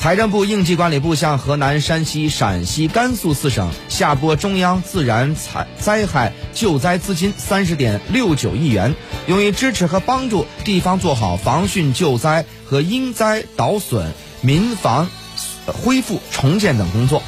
财政部、应急管理部向河南、山西、陕西、甘肃四省下拨中央自然灾灾害救灾资金三十点六九亿元，用于支持和帮助地方做好防汛救灾和因灾倒损、民房恢复重建等工作。